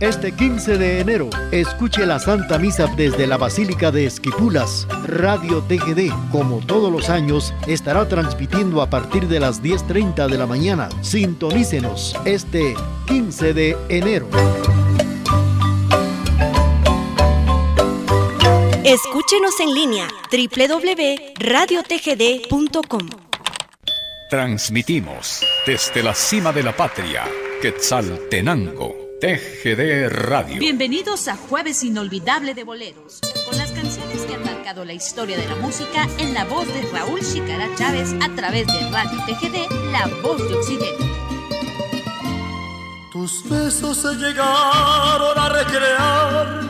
Este 15 de enero, escuche la Santa Misa desde la Basílica de Esquipulas. Radio TGD, como todos los años, estará transmitiendo a partir de las 10.30 de la mañana. Sintonícenos este 15 de enero. Escúchenos en línea www.radiotgd.com. Transmitimos desde la cima de la patria, Quetzaltenango, TGD Radio. Bienvenidos a Jueves Inolvidable de Boleros, con las canciones que han marcado la historia de la música en la voz de Raúl Chicara Chávez a través de Radio TGD, La Voz de Occidente. Tus besos se llegaron a recrear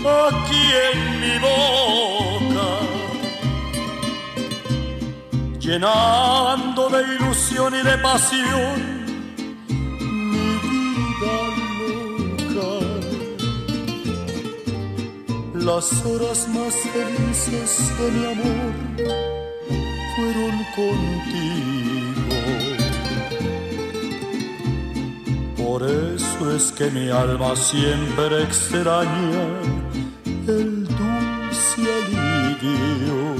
aquí en mi boca, llenando de ilusión y de pasión Las horas más felices de mi amor fueron contigo. Por eso es que mi alma siempre extraña el dulce alivio.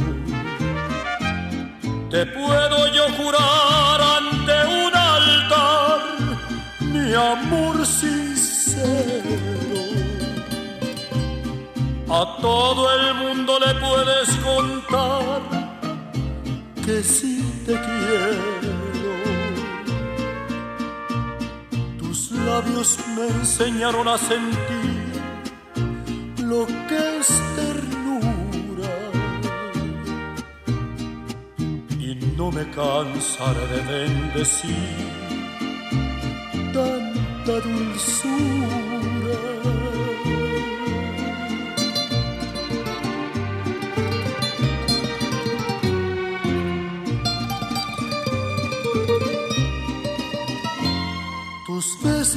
Te puedo yo jurar ante un altar mi amor sincero. A todo el mundo le puedes contar que sí te quiero. Tus labios me enseñaron a sentir lo que es ternura. Y no me cansaré de bendecir tanta dulzura.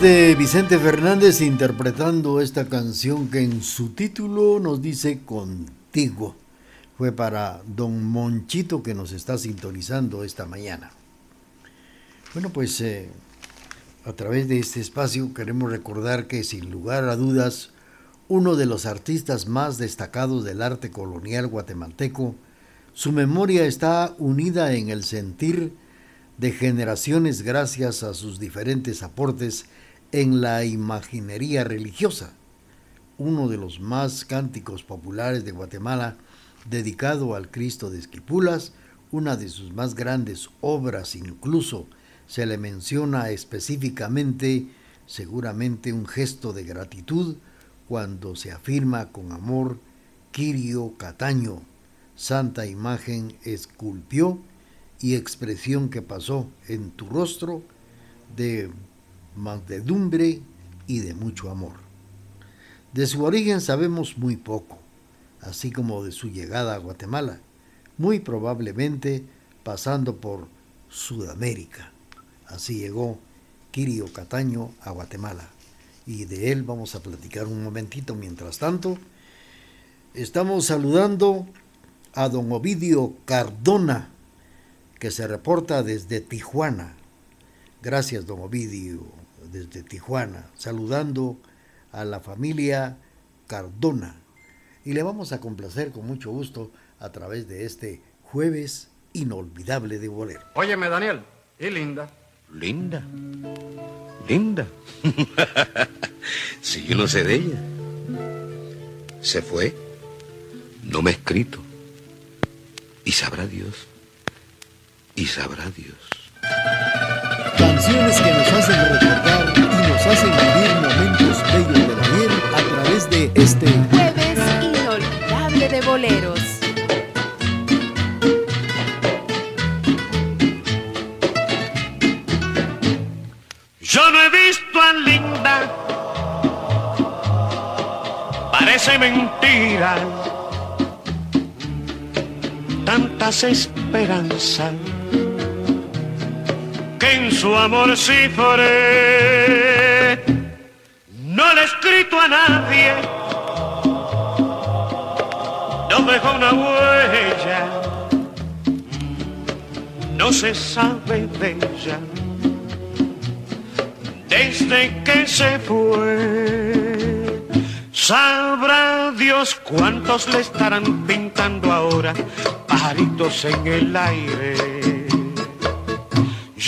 de Vicente Fernández interpretando esta canción que en su título nos dice contigo fue para don Monchito que nos está sintonizando esta mañana. Bueno, pues eh, a través de este espacio queremos recordar que sin lugar a dudas, uno de los artistas más destacados del arte colonial guatemalteco, su memoria está unida en el sentir de generaciones gracias a sus diferentes aportes en la imaginería religiosa. Uno de los más cánticos populares de Guatemala, dedicado al Cristo de Esquipulas, una de sus más grandes obras incluso se le menciona específicamente, seguramente un gesto de gratitud, cuando se afirma con amor, Quirio Cataño, santa imagen esculpió y expresión que pasó en tu rostro de mansedumbre y de mucho amor. De su origen sabemos muy poco así como de su llegada a Guatemala, muy probablemente pasando por Sudamérica. Así llegó Quirio Cataño a Guatemala y de él vamos a platicar un momentito. Mientras tanto, Estamos saludando a don Ovidio Cardona, que se reporta desde Tijuana. Gracias, don Ovidio, desde Tijuana, saludando a la familia Cardona. Y le vamos a complacer con mucho gusto a través de este jueves inolvidable de bolero. Óyeme, Daniel, y Linda. Linda. Linda. si yo no sé de ella. Se fue. No me ha escrito. Y sabrá Dios. Y sabrá Dios. Canciones que nos hacen recordar y nos hacen vivir momentos bellos de la vida a través de este jueves inolvidable de boleros. Yo no he visto a Linda, parece mentira, tantas esperanzas en su amor cifré. No le he escrito a nadie, no dejó una huella, no se sabe de ella desde que se fue. Sabrá Dios cuántos le estarán pintando ahora pajaritos en el aire.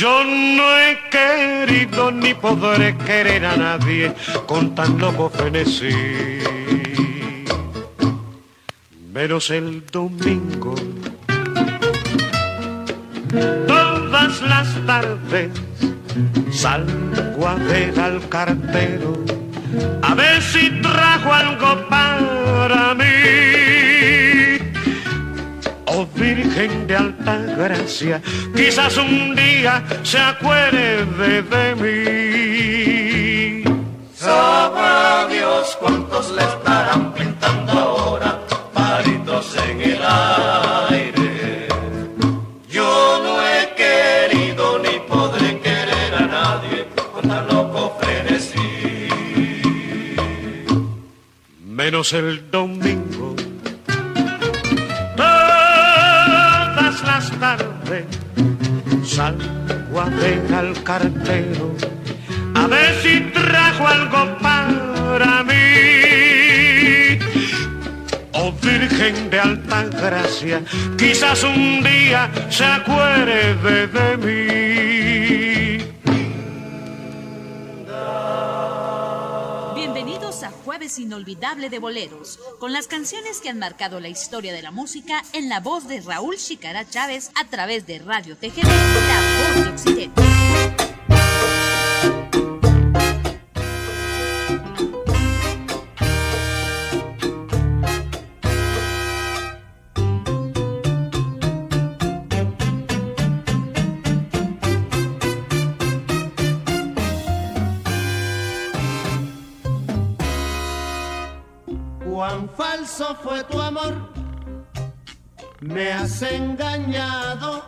Yo no he querido ni podré querer a nadie con tan loco frenesí. Menos el domingo. Todas las tardes salgo a ver al cartero a ver si trajo algo para mí. Oh Virgen de alta gracia, quizás un día se acuerde de mí. Sabrá Dios cuántos le estarán pintando ahora palitos en el aire. Yo no he querido ni podré querer a nadie con tan loco frenesí. Menos el domingo. Salgo a ver al cartero a ver si trajo algo para mí. Oh Virgen de alta gracia, quizás un día se acuerde de mí. Inolvidable de Boleros, con las canciones que han marcado la historia de la música en la voz de Raúl Chicara Chávez a través de Radio TGD, la voz de Occidente. Me has engañado.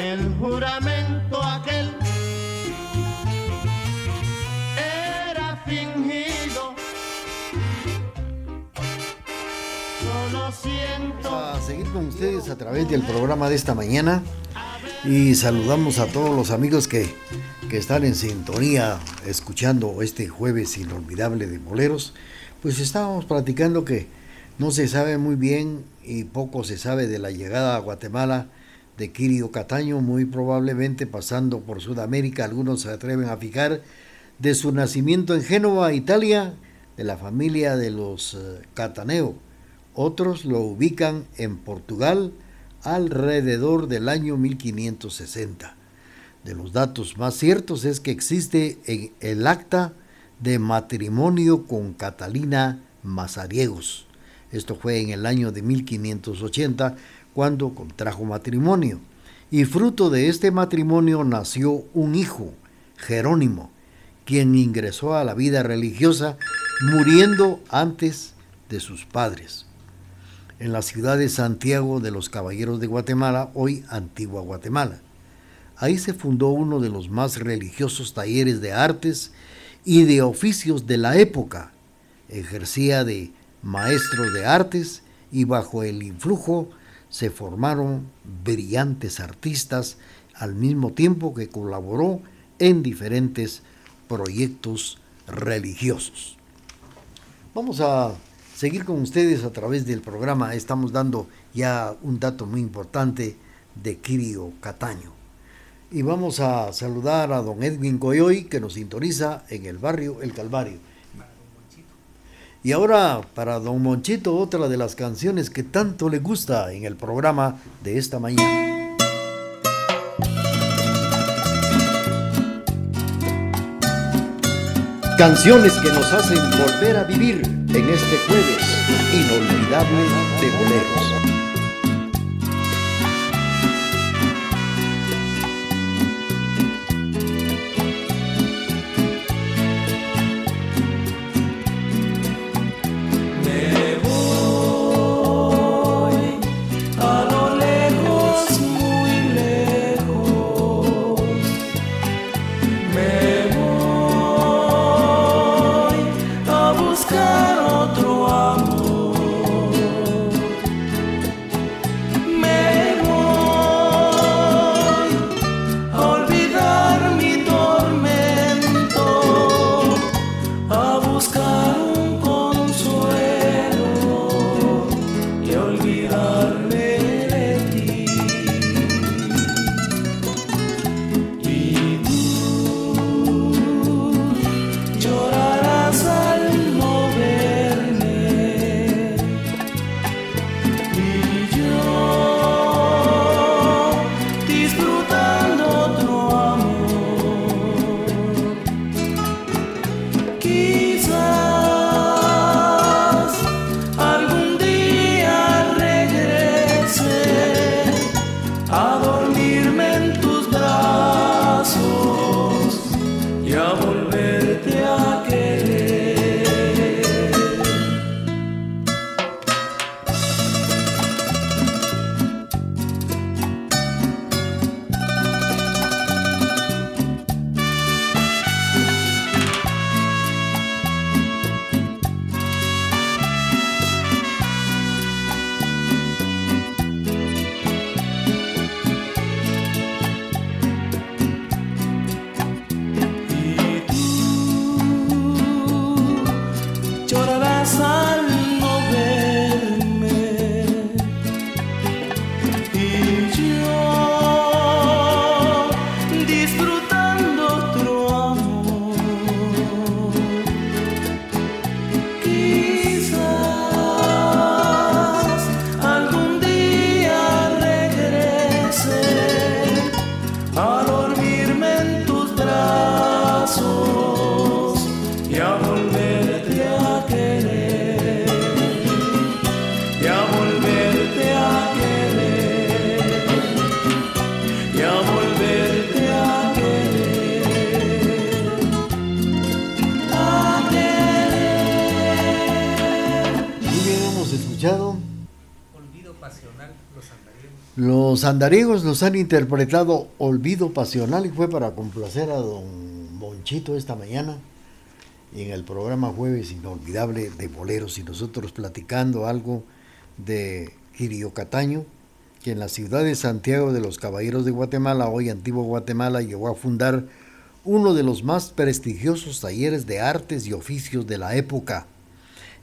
El juramento aquel era fingido. Solo siento. a seguir con ustedes a través del programa de esta mañana y saludamos a todos los amigos que, que están en sintonía escuchando este jueves inolvidable de boleros. Pues estábamos platicando que no se sabe muy bien y poco se sabe de la llegada a Guatemala de Kirio Cataño, muy probablemente pasando por Sudamérica, algunos se atreven a fijar, de su nacimiento en Génova, Italia, de la familia de los eh, Cataneo. Otros lo ubican en Portugal alrededor del año 1560. De los datos más ciertos es que existe en el acta de matrimonio con Catalina Mazariegos. Esto fue en el año de 1580 cuando contrajo matrimonio. Y fruto de este matrimonio nació un hijo, Jerónimo, quien ingresó a la vida religiosa muriendo antes de sus padres. En la ciudad de Santiago de los Caballeros de Guatemala, hoy Antigua Guatemala. Ahí se fundó uno de los más religiosos talleres de artes y de oficios de la época, Ejercía de maestro de artes y bajo el influjo se formaron brillantes artistas al mismo tiempo que colaboró en diferentes proyectos religiosos. Vamos a seguir con ustedes a través del programa. Estamos dando ya un dato muy importante de Kirio Cataño. Y vamos a saludar a don Edwin Coyoy que nos sintoniza en el barrio El Calvario. Y ahora para don Monchito otra de las canciones que tanto le gusta en el programa de esta mañana. Canciones que nos hacen volver a vivir en este jueves inolvidable de boleros. Los andariegos nos han interpretado Olvido Pasional y fue para complacer a don Monchito esta mañana en el programa Jueves Inolvidable de Boleros y nosotros platicando algo de Girio Cataño, que en la ciudad de Santiago de los Caballeros de Guatemala, hoy Antiguo Guatemala, llegó a fundar uno de los más prestigiosos talleres de artes y oficios de la época.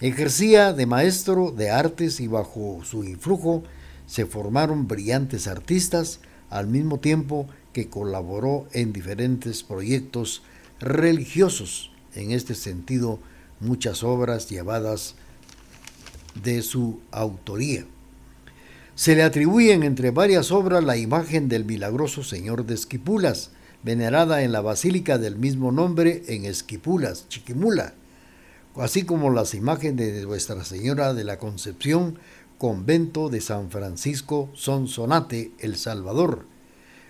Ejercía de maestro de artes y bajo su influjo se formaron brillantes artistas al mismo tiempo que colaboró en diferentes proyectos religiosos. En este sentido, muchas obras llevadas de su autoría. Se le atribuyen entre varias obras la imagen del milagroso Señor de Esquipulas, venerada en la basílica del mismo nombre en Esquipulas, Chiquimula, así como las imágenes de Nuestra Señora de la Concepción, convento de San Francisco Sonsonate, El Salvador.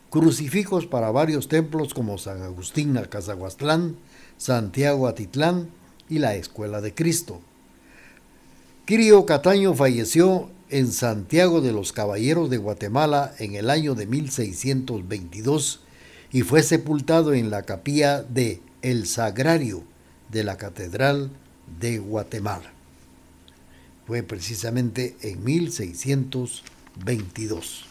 Crucifijos para varios templos como San Agustín Alcazahuastlán, Santiago Atitlán y la Escuela de Cristo. Quirio Cataño falleció en Santiago de los Caballeros de Guatemala en el año de 1622 y fue sepultado en la capilla de El Sagrario de la Catedral de Guatemala. Fue precisamente en 1622.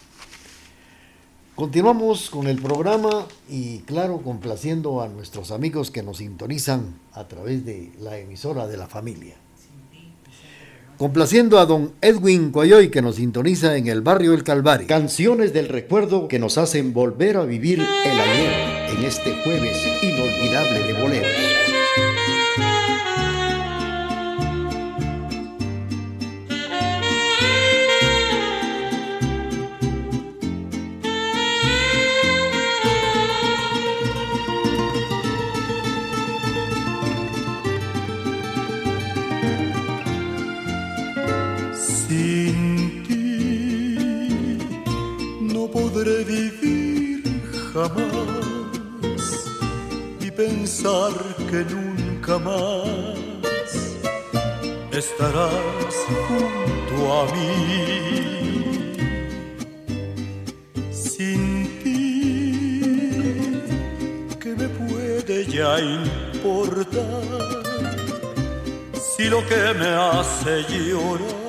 Continuamos con el programa y claro, complaciendo a nuestros amigos que nos sintonizan a través de la emisora de la familia. Complaciendo a don Edwin Coyoy que nos sintoniza en el barrio El Calvario. Canciones del recuerdo que nos hacen volver a vivir el ayer en este jueves inolvidable de boleros. Que nunca más estarás junto a mí. Sin ti, ¿qué me puede ya importar? Si lo que me hace llorar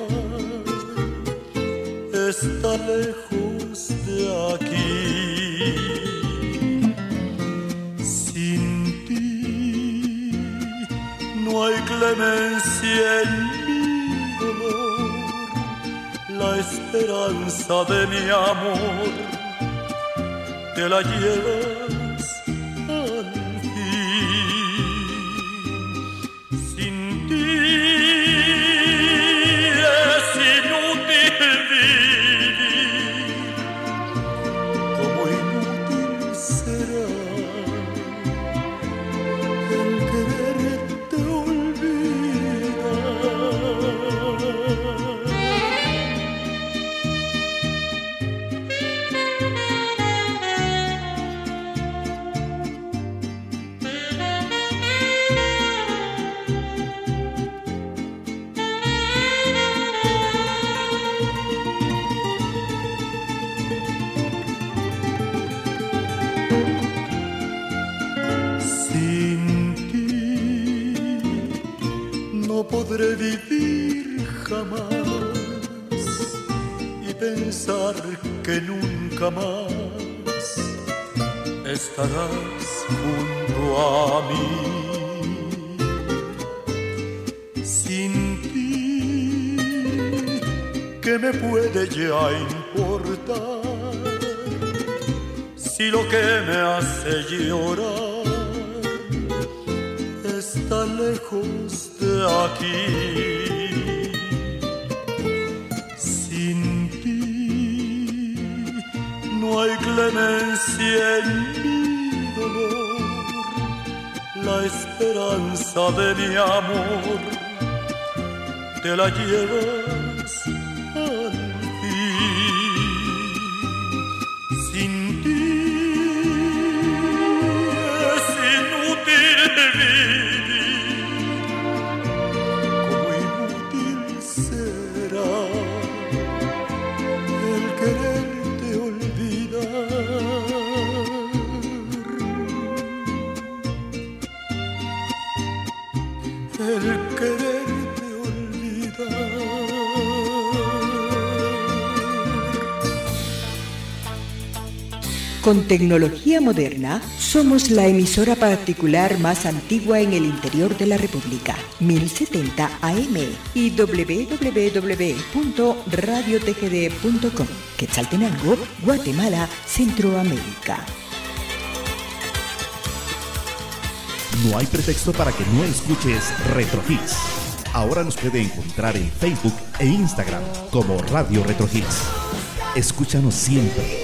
está lejos de aquí. Clemencia en mi dolor, la esperanza de mi amor, te la llevas no hay clemencia en mi dolor, la esperanza de mi amor te la llevas Con tecnología moderna, somos la emisora particular más antigua en el interior de la República, 1070 AM y www.radiotgd.com, Quetzaltenango, Guatemala, Centroamérica. No hay pretexto para que no escuches Retro Hits. Ahora nos puede encontrar en Facebook e Instagram como Radio Retro Hits. Escúchanos siempre,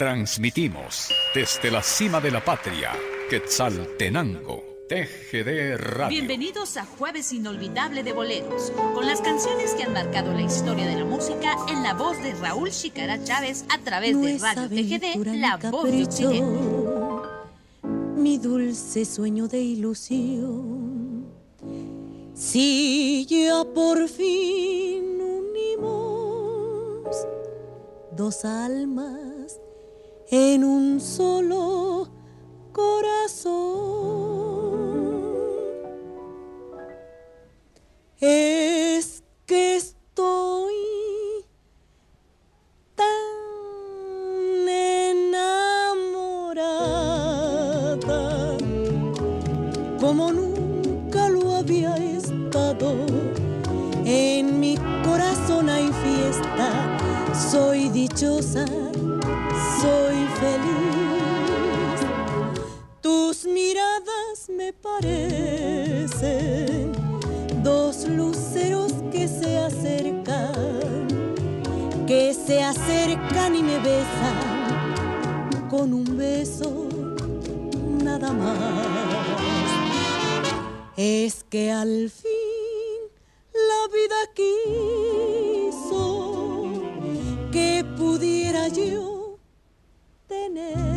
Transmitimos desde la cima de la patria, Quetzaltenango, TGD Radio. Bienvenidos a Jueves Inolvidable de Boleros, con las canciones que han marcado la historia de la música en la voz de Raúl Chicara Chávez a través de Radio TGD, la voz de Occidente. Mi dulce sueño de ilusión. Si ya por fin unimos dos almas en un solo corazón. Es que me parecen dos luceros que se acercan, que se acercan y me besan con un beso nada más. Es que al fin la vida quiso que pudiera yo tener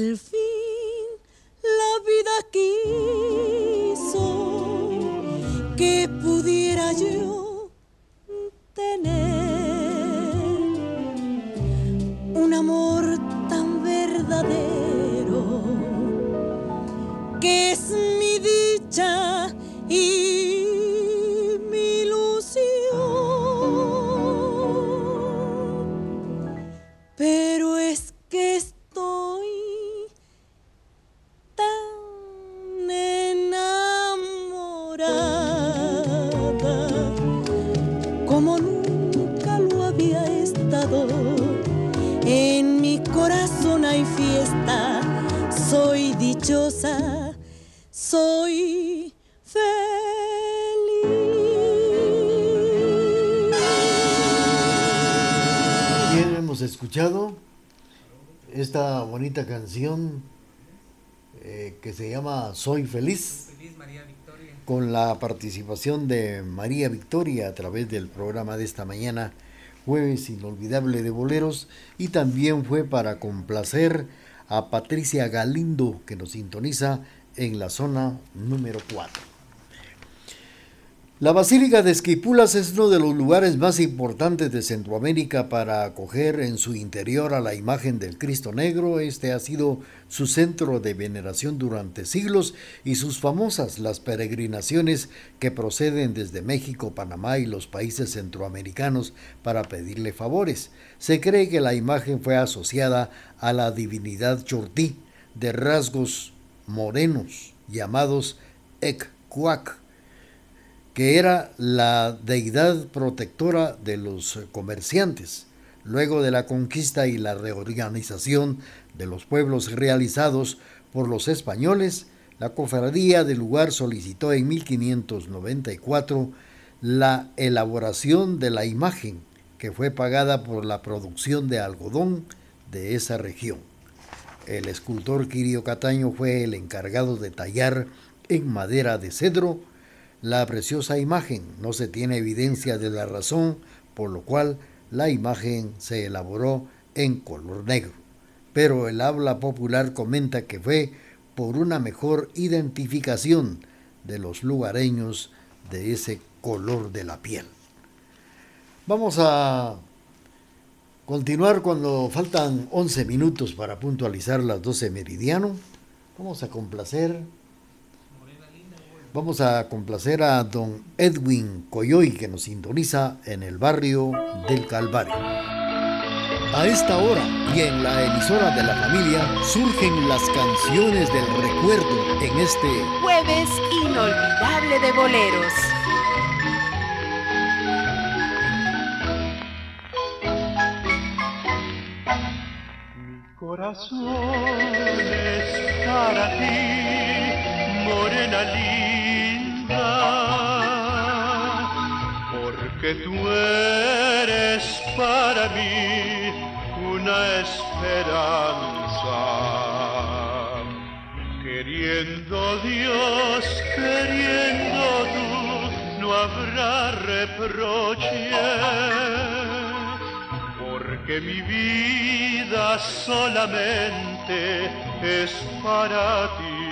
al fin bonita canción eh, que se llama Soy feliz, con la participación de María Victoria a través del programa de esta mañana, jueves inolvidable de boleros, y también fue para complacer a Patricia Galindo que nos sintoniza en la zona número 4. La Basílica de Esquipulas es uno de los lugares más importantes de Centroamérica para acoger en su interior a la imagen del Cristo Negro. Este ha sido su centro de veneración durante siglos y sus famosas las peregrinaciones que proceden desde México, Panamá y los países centroamericanos para pedirle favores. Se cree que la imagen fue asociada a la divinidad Chortí de rasgos morenos llamados Ekcuac que era la deidad protectora de los comerciantes. Luego de la conquista y la reorganización de los pueblos realizados por los españoles, la cofradía del lugar solicitó en 1594 la elaboración de la imagen, que fue pagada por la producción de algodón de esa región. El escultor Quirio Cataño fue el encargado de tallar en madera de cedro la preciosa imagen. No se tiene evidencia de la razón por lo cual la imagen se elaboró en color negro. Pero el habla popular comenta que fue por una mejor identificación de los lugareños de ese color de la piel. Vamos a continuar cuando faltan 11 minutos para puntualizar las 12 meridiano. Vamos a complacer. Vamos a complacer a don Edwin Coyoy que nos sintoniza en el barrio del Calvario. A esta hora y en la emisora de la familia surgen las canciones del recuerdo en este jueves inolvidable de boleros. Mi corazón es para ti, morena linda, porque tú eres para mí una esperanza. Queriendo Dios, queriendo tú, no habrá reproche, porque mi vida solamente es para ti.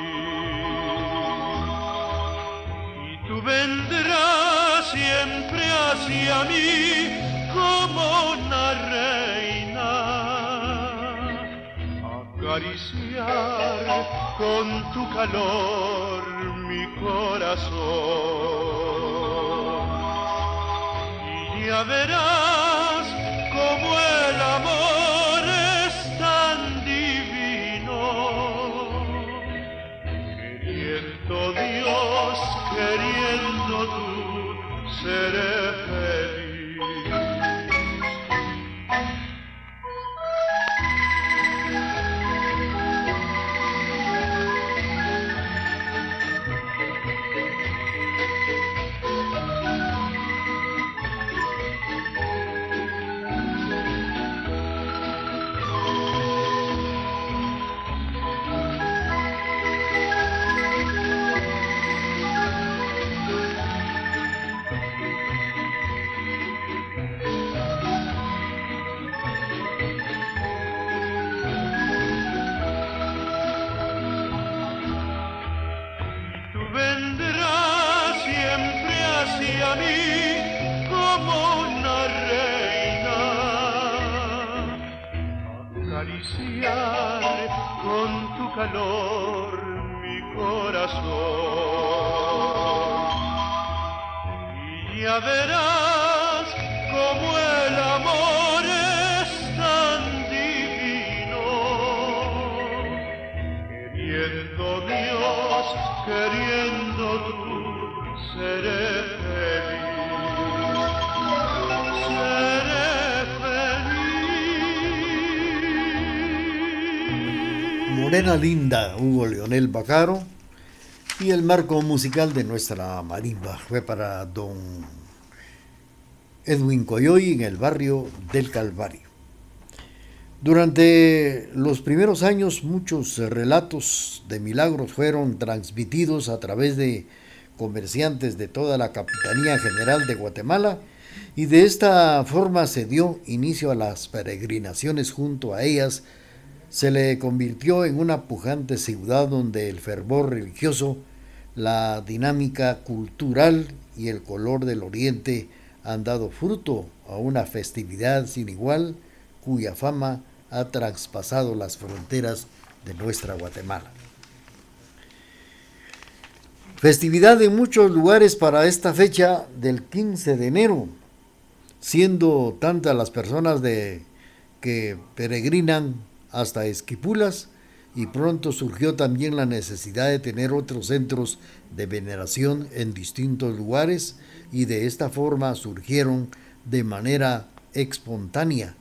Vendrás siempre hacia mí como una reina, acariciar con tu calor mi corazón. Y ya verás queriendo tú, seré calor mi corazón. Y ya verás. Morena Linda, Hugo Leonel Bacaro. Y el marco musical de nuestra marimba fue para don Edwin Coyoy en el barrio del Calvario. Durante los primeros años muchos relatos de milagros fueron transmitidos a través de comerciantes de toda la Capitanía General de Guatemala y de esta forma se dio inicio a las peregrinaciones junto a ellas se le convirtió en una pujante ciudad donde el fervor religioso, la dinámica cultural y el color del oriente han dado fruto a una festividad sin igual cuya fama ha traspasado las fronteras de nuestra Guatemala. Festividad en muchos lugares para esta fecha del 15 de enero, siendo tantas las personas de, que peregrinan hasta Esquipulas y pronto surgió también la necesidad de tener otros centros de veneración en distintos lugares y de esta forma surgieron de manera espontánea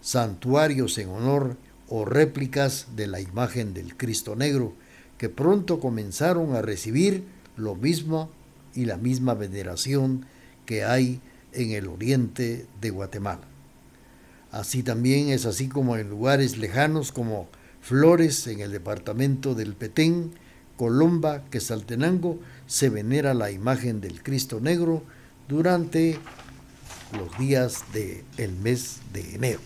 santuarios en honor o réplicas de la imagen del Cristo Negro que pronto comenzaron a recibir lo mismo y la misma veneración que hay en el oriente de Guatemala. Así también es así como en lugares lejanos como Flores en el departamento del Petén, Colomba, Quesaltenango, se venera la imagen del Cristo Negro durante los días del mes de enero.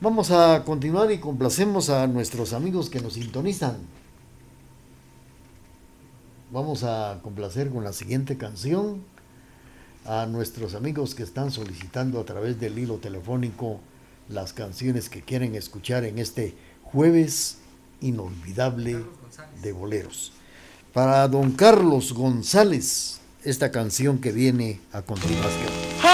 Vamos a continuar y complacemos a nuestros amigos que nos sintonizan. Vamos a complacer con la siguiente canción a nuestros amigos que están solicitando a través del hilo telefónico las canciones que quieren escuchar en este jueves inolvidable de boleros. Para don Carlos González, esta canción que viene a continuación.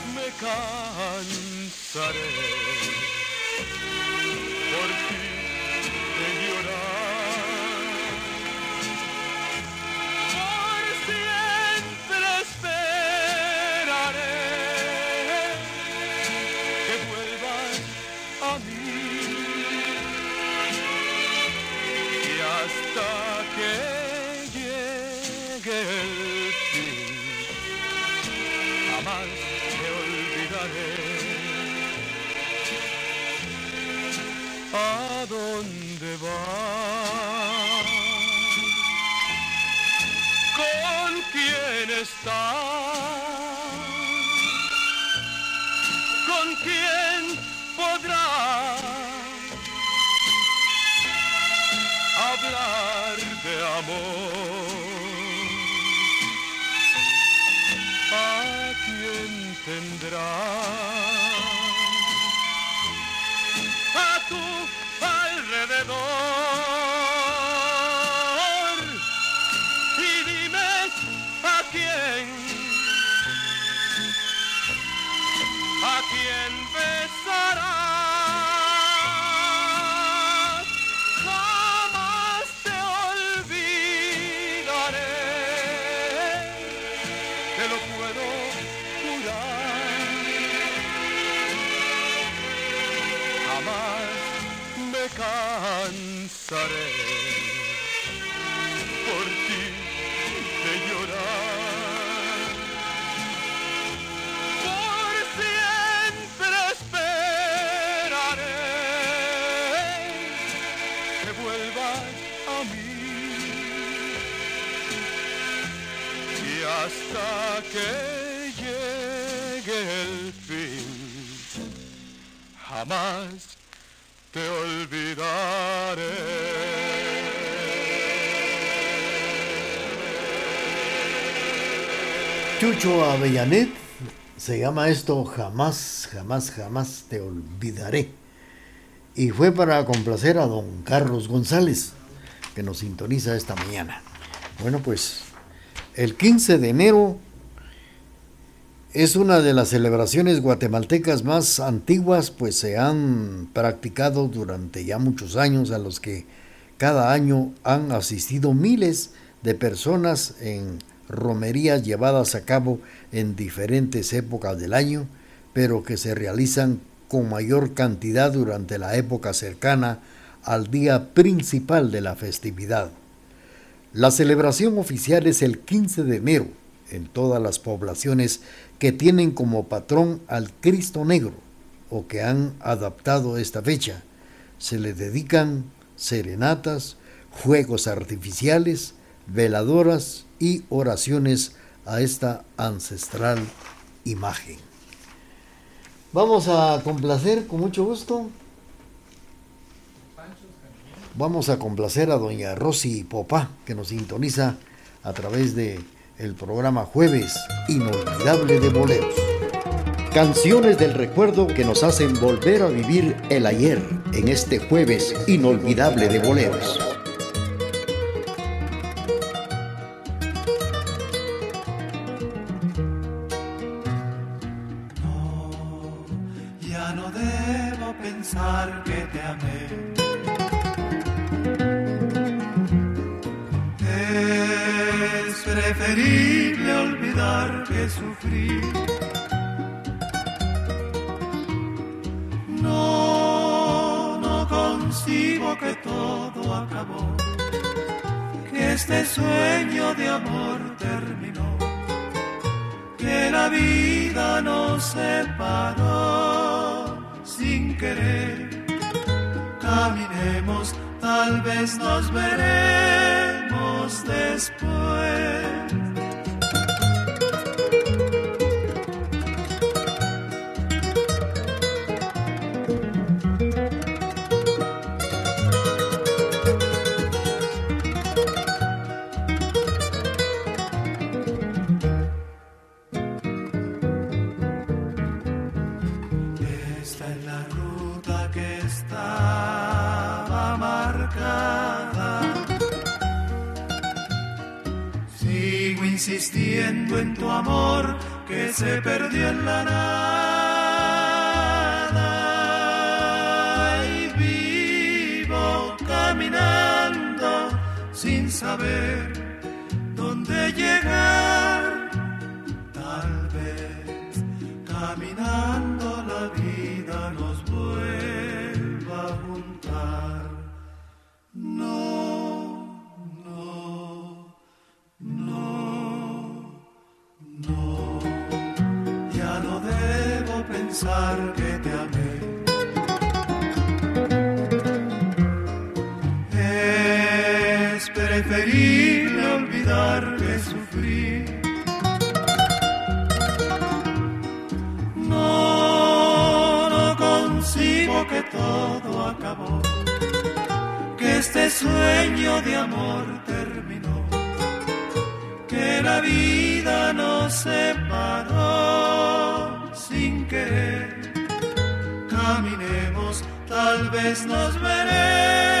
Chucho Avellanet se llama esto Jamás, jamás, jamás te olvidaré. Y fue para complacer a don Carlos González, que nos sintoniza esta mañana. Bueno, pues el 15 de enero es una de las celebraciones guatemaltecas más antiguas, pues se han practicado durante ya muchos años, a los que cada año han asistido miles de personas en romerías llevadas a cabo en diferentes épocas del año, pero que se realizan con mayor cantidad durante la época cercana al día principal de la festividad. La celebración oficial es el 15 de enero en todas las poblaciones que tienen como patrón al Cristo Negro o que han adaptado esta fecha. Se le dedican serenatas, juegos artificiales, veladoras y oraciones a esta ancestral imagen. Vamos a complacer con mucho gusto. Vamos a complacer a doña Rosy Popá, que nos sintoniza a través de el programa Jueves Inolvidable de Boleros. Canciones del recuerdo que nos hacen volver a vivir el ayer en este Jueves Inolvidable de Boleros. Ya no debo pensar que te amé. Es preferible olvidar que sufrir. No, no concibo que todo acabó, que este sueño de amor terminó, que la vida nos separó sin querer caminemos, tal vez nos veremos después. Se perdió en la nada. Y vivo caminando sin saber acabó, que este sueño de amor terminó, que la vida nos separó sin querer. Caminemos, tal vez nos veremos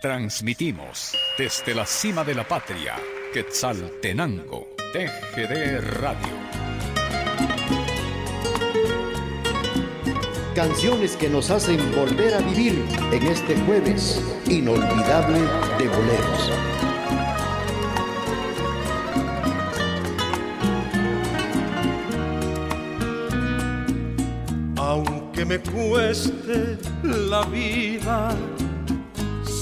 Transmitimos desde la cima de la patria, Quetzaltenango, TGD Radio. Canciones que nos hacen volver a vivir en este jueves inolvidable de boleros. Aunque me cueste la vida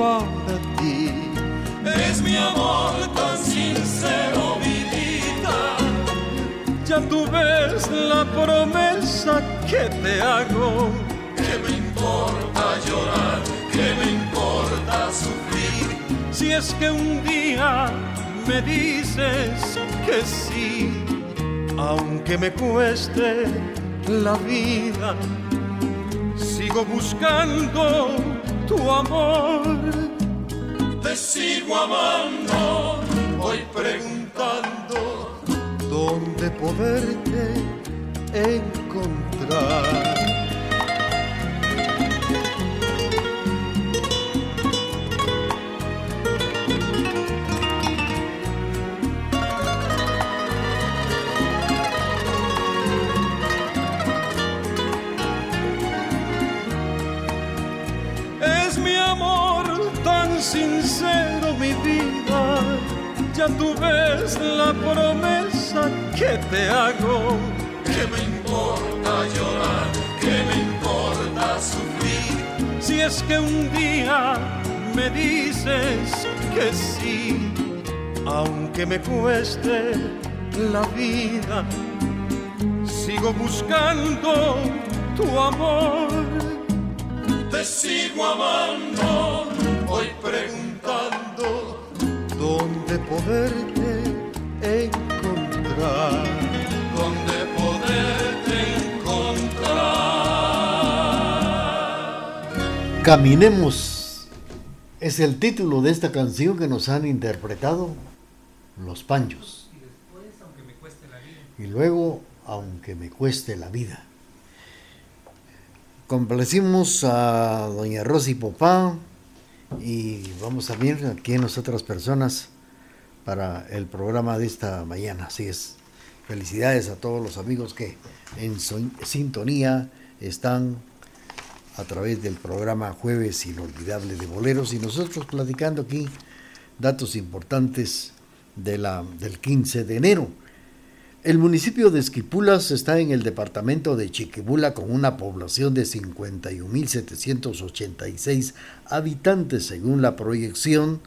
para ti. Es mi amor tan sincero, mi vida. Ya tú ves la promesa que te hago. Que me importa llorar, que me importa sufrir. Si es que un día me dices que sí, aunque me cueste la vida, sigo buscando tu amor. Te sigo amando, voy preguntando dónde poderte encontrar. sincero mi vida, ya tú ves la promesa que te hago. ¿Qué me importa llorar? ¿Qué me importa sufrir? Si es que un día me dices que sí, aunque me cueste la vida, sigo buscando tu amor. Te sigo amando voy preguntando dónde poderte encontrar. Dónde poderte encontrar. Caminemos es el título de esta canción que nos han interpretado los Panchos. Y luego, aunque me cueste la vida. Complacimos a doña Rosy Popá y vamos a ver aquí en otras personas para el programa de esta mañana. Así es. Felicidades a todos los amigos que en sintonía están a través del programa Jueves Inolvidable de Boleros y nosotros platicando aquí datos importantes de la, del 15 de enero. El municipio de Esquipulas está en el departamento de Chiquibula con una población de 51.786 habitantes según la proyección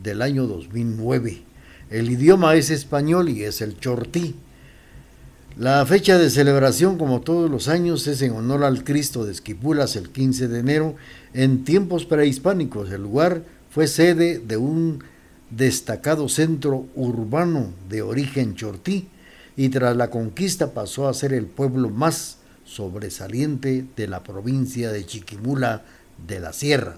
del año 2009. El idioma es español y es el chortí. La fecha de celebración, como todos los años, es en honor al Cristo de Esquipulas el 15 de enero. En tiempos prehispánicos, el lugar fue sede de un destacado centro urbano de origen chortí y tras la conquista pasó a ser el pueblo más sobresaliente de la provincia de Chiquimula de la Sierra,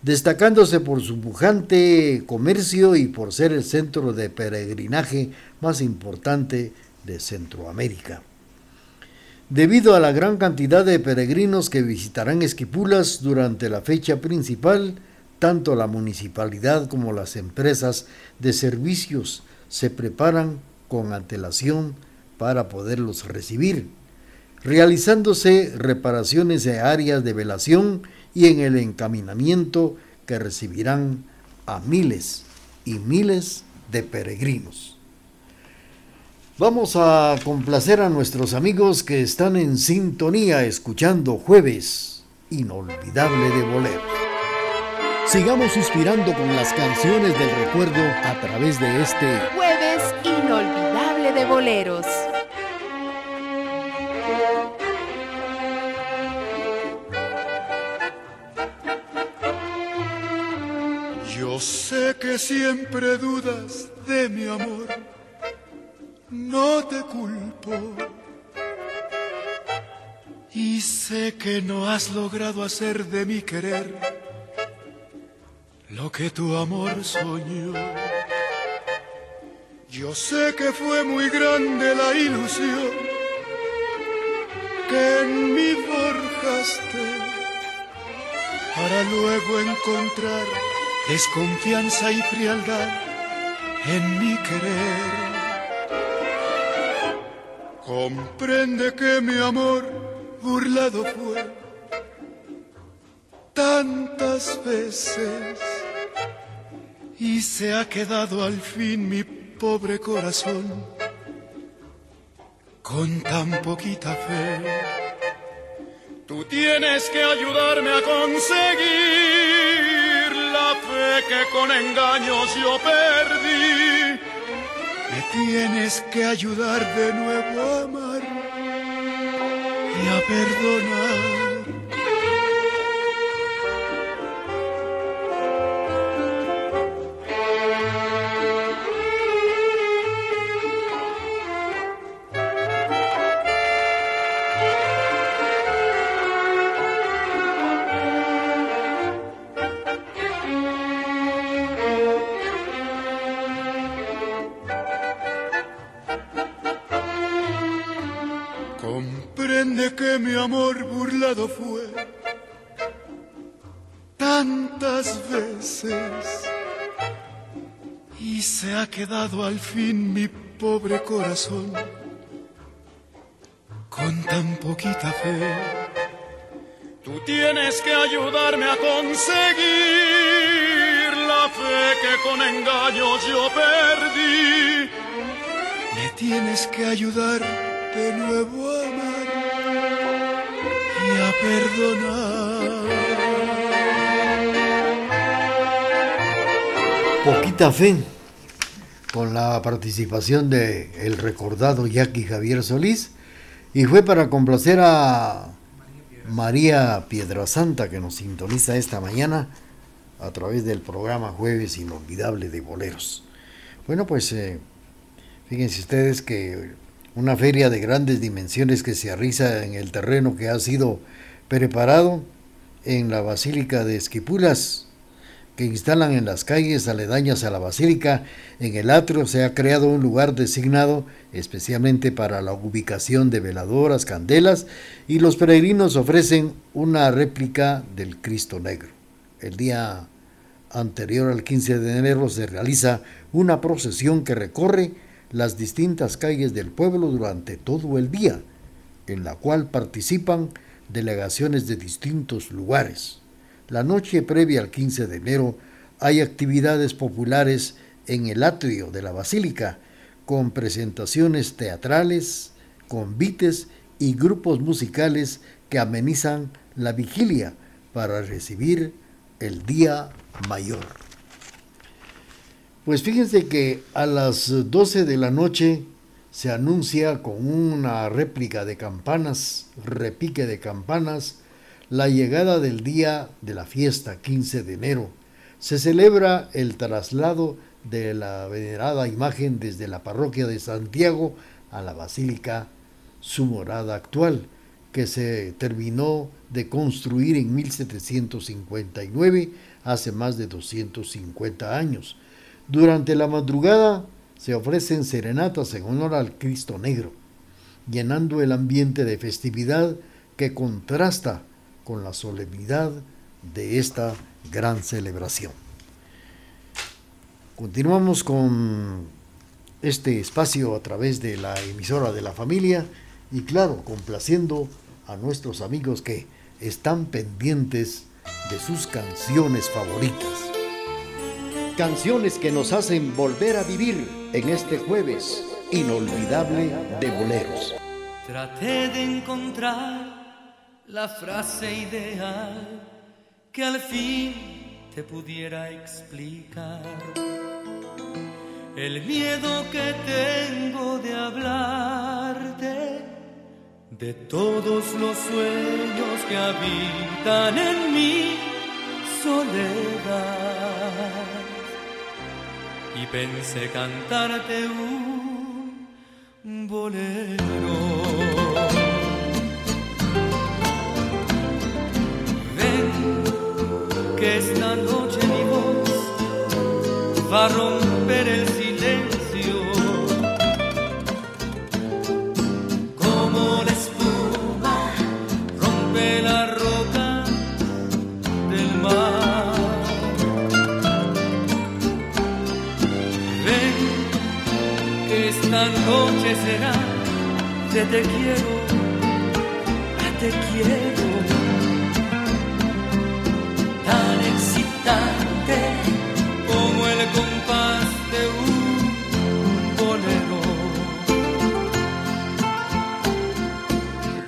destacándose por su pujante comercio y por ser el centro de peregrinaje más importante de Centroamérica. Debido a la gran cantidad de peregrinos que visitarán Esquipulas durante la fecha principal, tanto la municipalidad como las empresas de servicios se preparan con antelación para poderlos recibir, realizándose reparaciones de áreas de velación y en el encaminamiento que recibirán a miles y miles de peregrinos. Vamos a complacer a nuestros amigos que están en sintonía escuchando Jueves Inolvidable de Bolero. Sigamos inspirando con las canciones del recuerdo a través de este Jueves Inolvidable de Boleros. Yo sé que siempre dudas de mi amor no te culpo. Y sé que no has logrado hacer de mi querer lo que tu amor soñó. Yo sé que fue muy grande la ilusión que en mí forjaste para luego encontrar desconfianza y frialdad en mi querer. Comprende que mi amor burlado fue tantas veces y se ha quedado al fin mi pobre corazón con tan poquita fe. Tú tienes que ayudarme a conseguir la fe que con engaños yo perdí me tienes que ayudar de nuevo a amar y a perdonar. Mi amor burlado fue tantas veces y se ha quedado al fin mi pobre corazón con tan poquita fe. Tú tienes que ayudarme a conseguir la fe que con engaños yo perdí. Me tienes que ayudar de nuevo perdonar. Poquita fe con la participación de el recordado Jackie Javier Solís y fue para complacer a María Piedrasanta que nos sintoniza esta mañana a través del programa Jueves Inolvidable de Boleros. Bueno, pues eh, fíjense ustedes que una feria de grandes dimensiones que se arriza en el terreno que ha sido preparado en la Basílica de Esquipulas, que instalan en las calles aledañas a la basílica. En el atrio se ha creado un lugar designado especialmente para la ubicación de veladoras, candelas y los peregrinos ofrecen una réplica del Cristo Negro. El día anterior al 15 de enero se realiza una procesión que recorre las distintas calles del pueblo durante todo el día, en la cual participan delegaciones de distintos lugares. La noche previa al 15 de enero hay actividades populares en el atrio de la basílica, con presentaciones teatrales, convites y grupos musicales que amenizan la vigilia para recibir el día mayor. Pues fíjense que a las 12 de la noche se anuncia con una réplica de campanas, repique de campanas, la llegada del día de la fiesta, 15 de enero. Se celebra el traslado de la venerada imagen desde la parroquia de Santiago a la basílica, su morada actual, que se terminó de construir en 1759, hace más de 250 años. Durante la madrugada se ofrecen serenatas en honor al Cristo Negro, llenando el ambiente de festividad que contrasta con la solemnidad de esta gran celebración. Continuamos con este espacio a través de la emisora de la familia y claro, complaciendo a nuestros amigos que están pendientes de sus canciones favoritas. Canciones que nos hacen volver a vivir en este jueves inolvidable de boleros. Traté de encontrar la frase ideal que al fin te pudiera explicar. El miedo que tengo de hablarte, de todos los sueños que habitan en mi soledad. Y pensé cantarte un bolero. que esta noche mi voz va a romper el silencio. Noche será de te quiero, te quiero. como el compás de un bolero.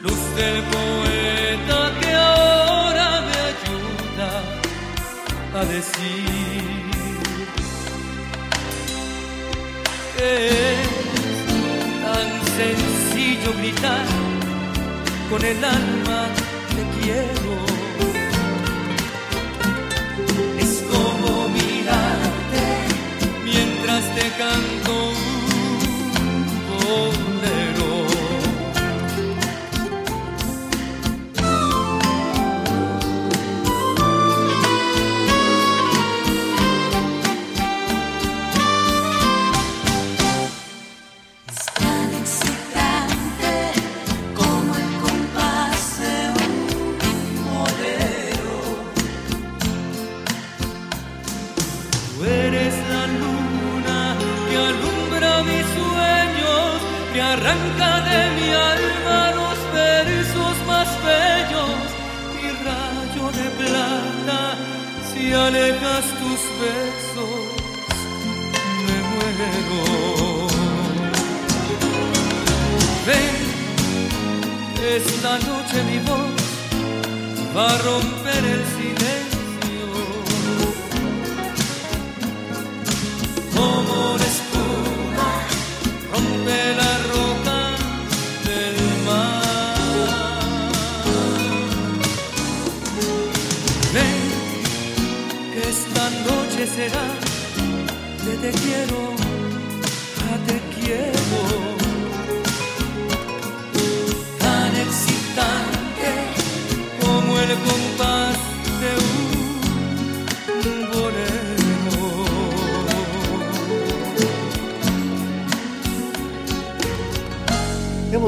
Luz del poeta que ahora me ayuda a decir que con el alma te quiero. te canto un bolero.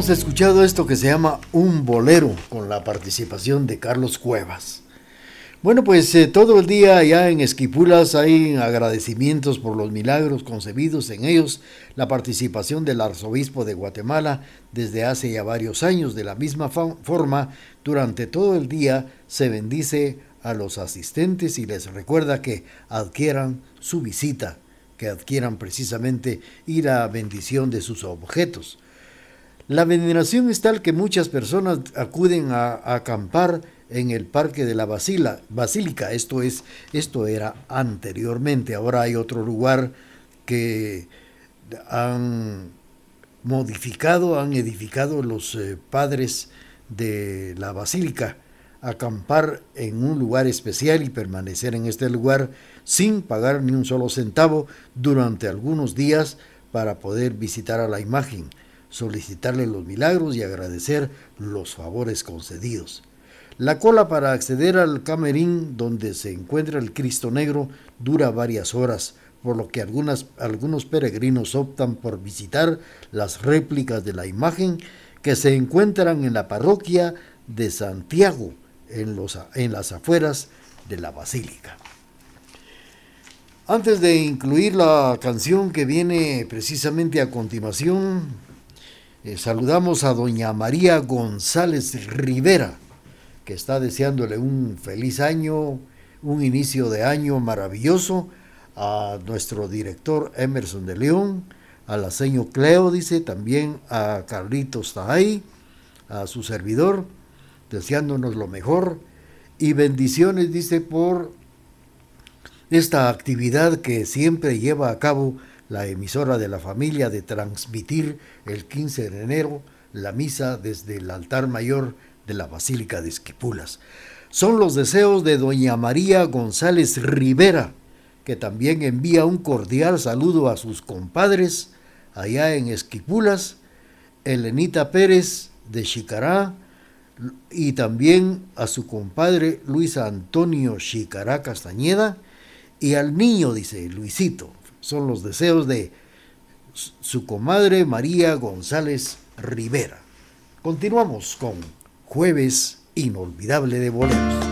Hemos escuchado esto que se llama Un Bolero con la participación de Carlos Cuevas. Bueno, pues eh, todo el día allá en Esquipulas hay agradecimientos por los milagros concebidos en ellos, la participación del arzobispo de Guatemala desde hace ya varios años. De la misma forma, durante todo el día se bendice a los asistentes y les recuerda que adquieran su visita, que adquieran precisamente y la bendición de sus objetos. La veneración es tal que muchas personas acuden a, acampar en el parque de la Basílica. Esto es, esto era anteriormente. Ahora hay otro lugar que han modificado, han edificado los eh, padres de la Basílica. Acampar en un lugar especial y permanecer en este lugar sin pagar ni un solo centavo durante algunos días para poder visitar a la imagen solicitarle los milagros y agradecer los favores concedidos. La cola para acceder al camerín donde se encuentra el Cristo Negro dura varias horas, por lo que algunas, algunos peregrinos optan por visitar las réplicas de la imagen que se encuentran en la parroquia de Santiago, en, los, en las afueras de la basílica. Antes de incluir la canción que viene precisamente a continuación, eh, saludamos a doña María González Rivera, que está deseándole un feliz año, un inicio de año maravilloso, a nuestro director Emerson de León, a la señor Cleo, dice, también a Carlitos Tahay, a su servidor, deseándonos lo mejor y bendiciones, dice, por esta actividad que siempre lleva a cabo la emisora de la familia de transmitir el 15 de enero la misa desde el altar mayor de la Basílica de Esquipulas. Son los deseos de doña María González Rivera, que también envía un cordial saludo a sus compadres allá en Esquipulas, Elenita Pérez de Chicará y también a su compadre Luis Antonio Chicará Castañeda y al niño, dice Luisito. Son los deseos de su comadre María González Rivera. Continuamos con Jueves Inolvidable de Boleros.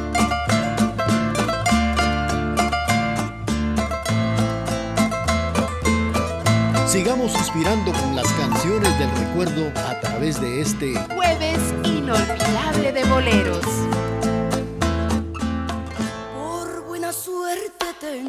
Sigamos suspirando con las canciones del recuerdo a través de este Jueves inolvidable de boleros. Por buena suerte te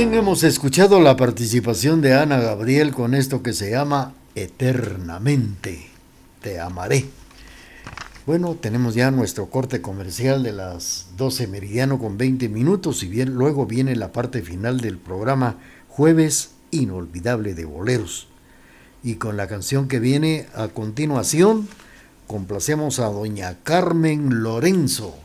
hemos escuchado la participación de Ana Gabriel con esto que se llama Eternamente. Te amaré. Bueno, tenemos ya nuestro corte comercial de las 12 meridiano con 20 minutos y bien, luego viene la parte final del programa Jueves Inolvidable de Boleros. Y con la canción que viene a continuación, complacemos a doña Carmen Lorenzo,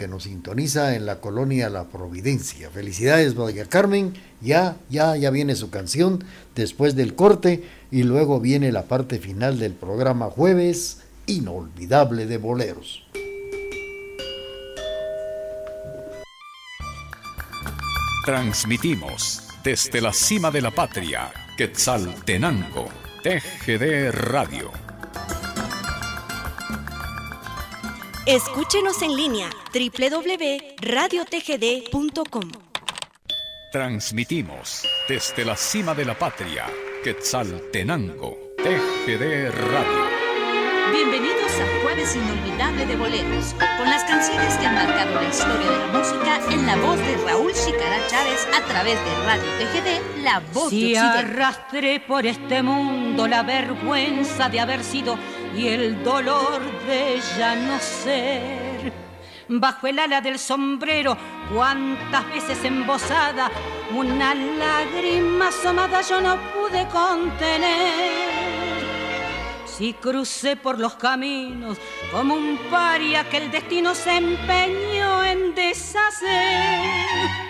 que nos sintoniza en la colonia La Providencia. Felicidades, doña Carmen. Ya, ya, ya viene su canción después del corte y luego viene la parte final del programa Jueves inolvidable de boleros. Transmitimos desde la cima de la patria, Quetzaltenango, TGD Radio. Escúchenos en línea www.radiotgd.com. Transmitimos desde la cima de la patria, Quetzaltenango, TGD Radio. Bienvenidos a Jueves Inolvidable de Boleros, con las canciones que han marcado la historia de la música en la voz de Raúl Chicara Chávez a través de Radio TGD, la voz si de arrastré por este mundo la vergüenza de haber sido y el dolor de ya no ser. Bajo el ala del sombrero, cuántas veces embosada, una lágrima asomada yo no pude contener y crucé por los caminos como un paria que el destino se empeñó en deshacer.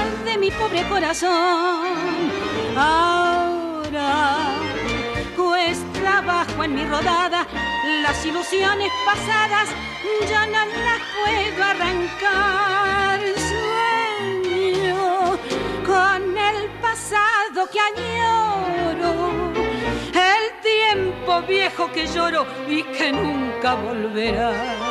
de mi pobre corazón. Ahora cuesta abajo en mi rodada las ilusiones pasadas, ya no las puedo arrancar. Sueño con el pasado que añoro tiempo viejo que lloro y que nunca volverá.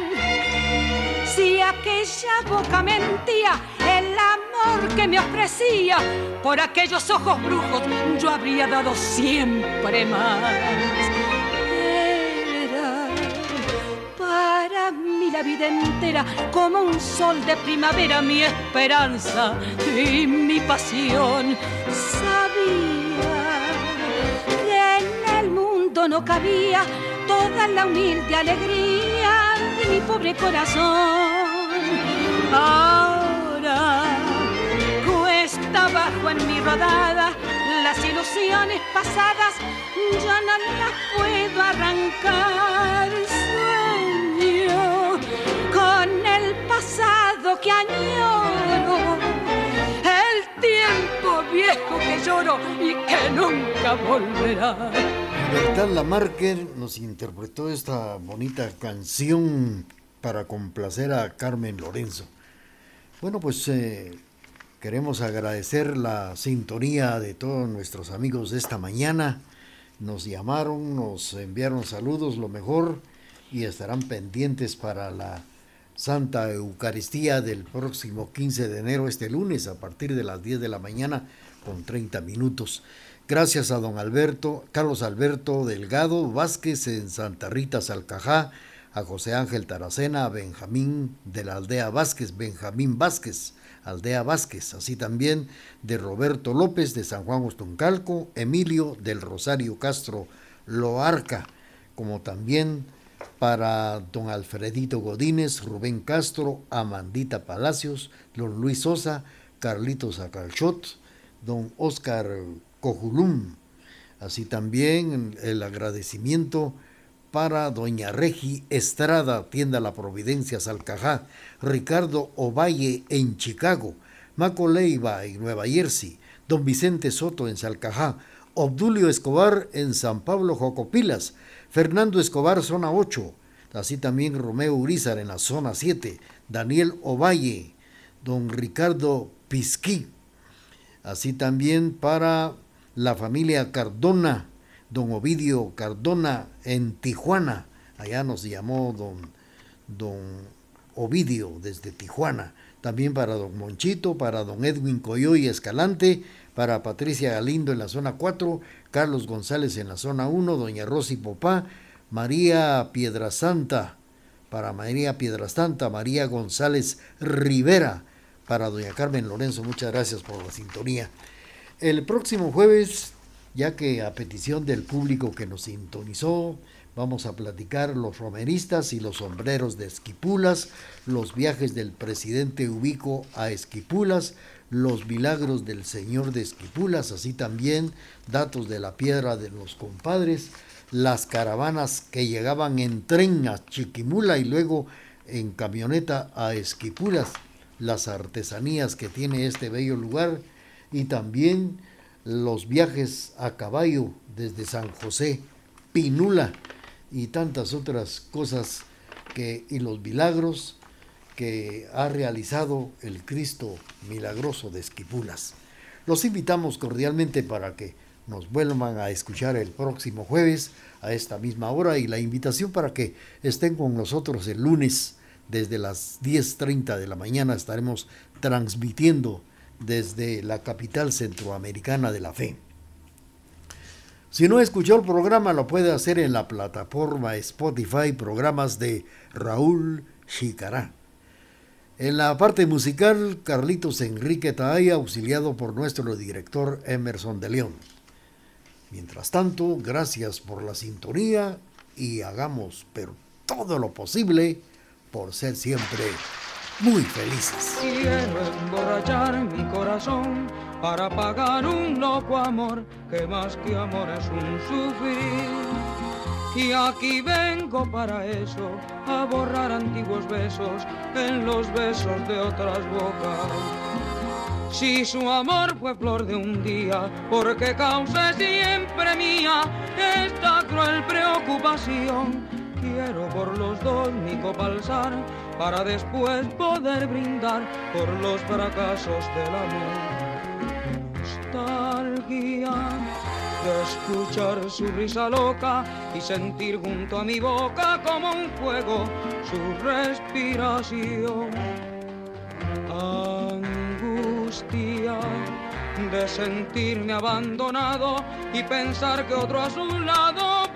Si aquella boca mentía, el amor que me ofrecía, por aquellos ojos brujos yo habría dado siempre más. para mí la vida entera como un sol de primavera, mi esperanza y mi pasión. Sabía que en el mundo no cabía toda la humilde alegría mi pobre corazón. Ahora cuesta abajo en mi rodada las ilusiones pasadas, ya no las puedo arrancar con el pasado que añoro, el tiempo viejo que lloro y que nunca volverá. Libertad Lamarque nos interpretó esta bonita canción para complacer a Carmen Lorenzo. Bueno, pues eh, queremos agradecer la sintonía de todos nuestros amigos de esta mañana. Nos llamaron, nos enviaron saludos, lo mejor y estarán pendientes para la Santa Eucaristía del próximo 15 de enero, este lunes, a partir de las 10 de la mañana, con 30 minutos. Gracias a don Alberto, Carlos Alberto Delgado Vázquez en Santa Rita Salcajá, a José Ángel Taracena, a Benjamín de la aldea Vázquez, Benjamín Vázquez, aldea Vázquez, así también de Roberto López de San Juan Ostuncalco, Emilio del Rosario Castro Loarca, como también para don Alfredito Godínez, Rubén Castro, Amandita Palacios, don Luis Sosa, Carlitos Acalchot, don Oscar Cojulum. Así también el agradecimiento para doña Regi Estrada, tienda La Providencia, Salcajá, Ricardo Ovalle en Chicago, Maco Leiva en Nueva Jersey, don Vicente Soto en Salcajá, Obdulio Escobar en San Pablo Jocopilas, Fernando Escobar zona 8, así también Romeo Urizar en la zona 7, Daniel Ovalle, don Ricardo Pisquí, así también para la familia Cardona, don Ovidio Cardona en Tijuana, allá nos llamó don, don Ovidio desde Tijuana, también para don Monchito, para don Edwin Coyoy Escalante, para Patricia Galindo en la zona 4, Carlos González en la zona 1, doña Rosy Popá, María Piedrasanta, para María Piedrasanta, María González Rivera, para doña Carmen Lorenzo, muchas gracias por la sintonía. El próximo jueves, ya que a petición del público que nos sintonizó, vamos a platicar los romeristas y los sombreros de Esquipulas, los viajes del presidente Ubico a Esquipulas, los milagros del Señor de Esquipulas, así también datos de la piedra de los compadres, las caravanas que llegaban en tren a Chiquimula y luego en camioneta a Esquipulas, las artesanías que tiene este bello lugar, y también los viajes a caballo desde San José, Pinula y tantas otras cosas que y los milagros que ha realizado el Cristo milagroso de Esquipulas. Los invitamos cordialmente para que nos vuelvan a escuchar el próximo jueves a esta misma hora y la invitación para que estén con nosotros el lunes desde las 10.30 de la mañana estaremos transmitiendo desde la capital centroamericana de la fe. Si no escuchó el programa, lo puede hacer en la plataforma Spotify, programas de Raúl Chicará. En la parte musical, Carlitos Enrique Taaya, auxiliado por nuestro director Emerson de León. Mientras tanto, gracias por la sintonía y hagamos pero todo lo posible por ser siempre muy felices. Quiero emborrachar mi corazón para pagar un loco amor que más que amor es un sufrir. Y aquí vengo para eso, a borrar antiguos besos en los besos de otras bocas. Si su amor fue flor de un día, porque causa siempre mía esta cruel preocupación. Quiero por los dos mi copalzar para después poder brindar por los fracasos del amor. Nostalgia de escuchar su risa loca y sentir junto a mi boca como un fuego su respiración. Angustia de sentirme abandonado y pensar que otro a su lado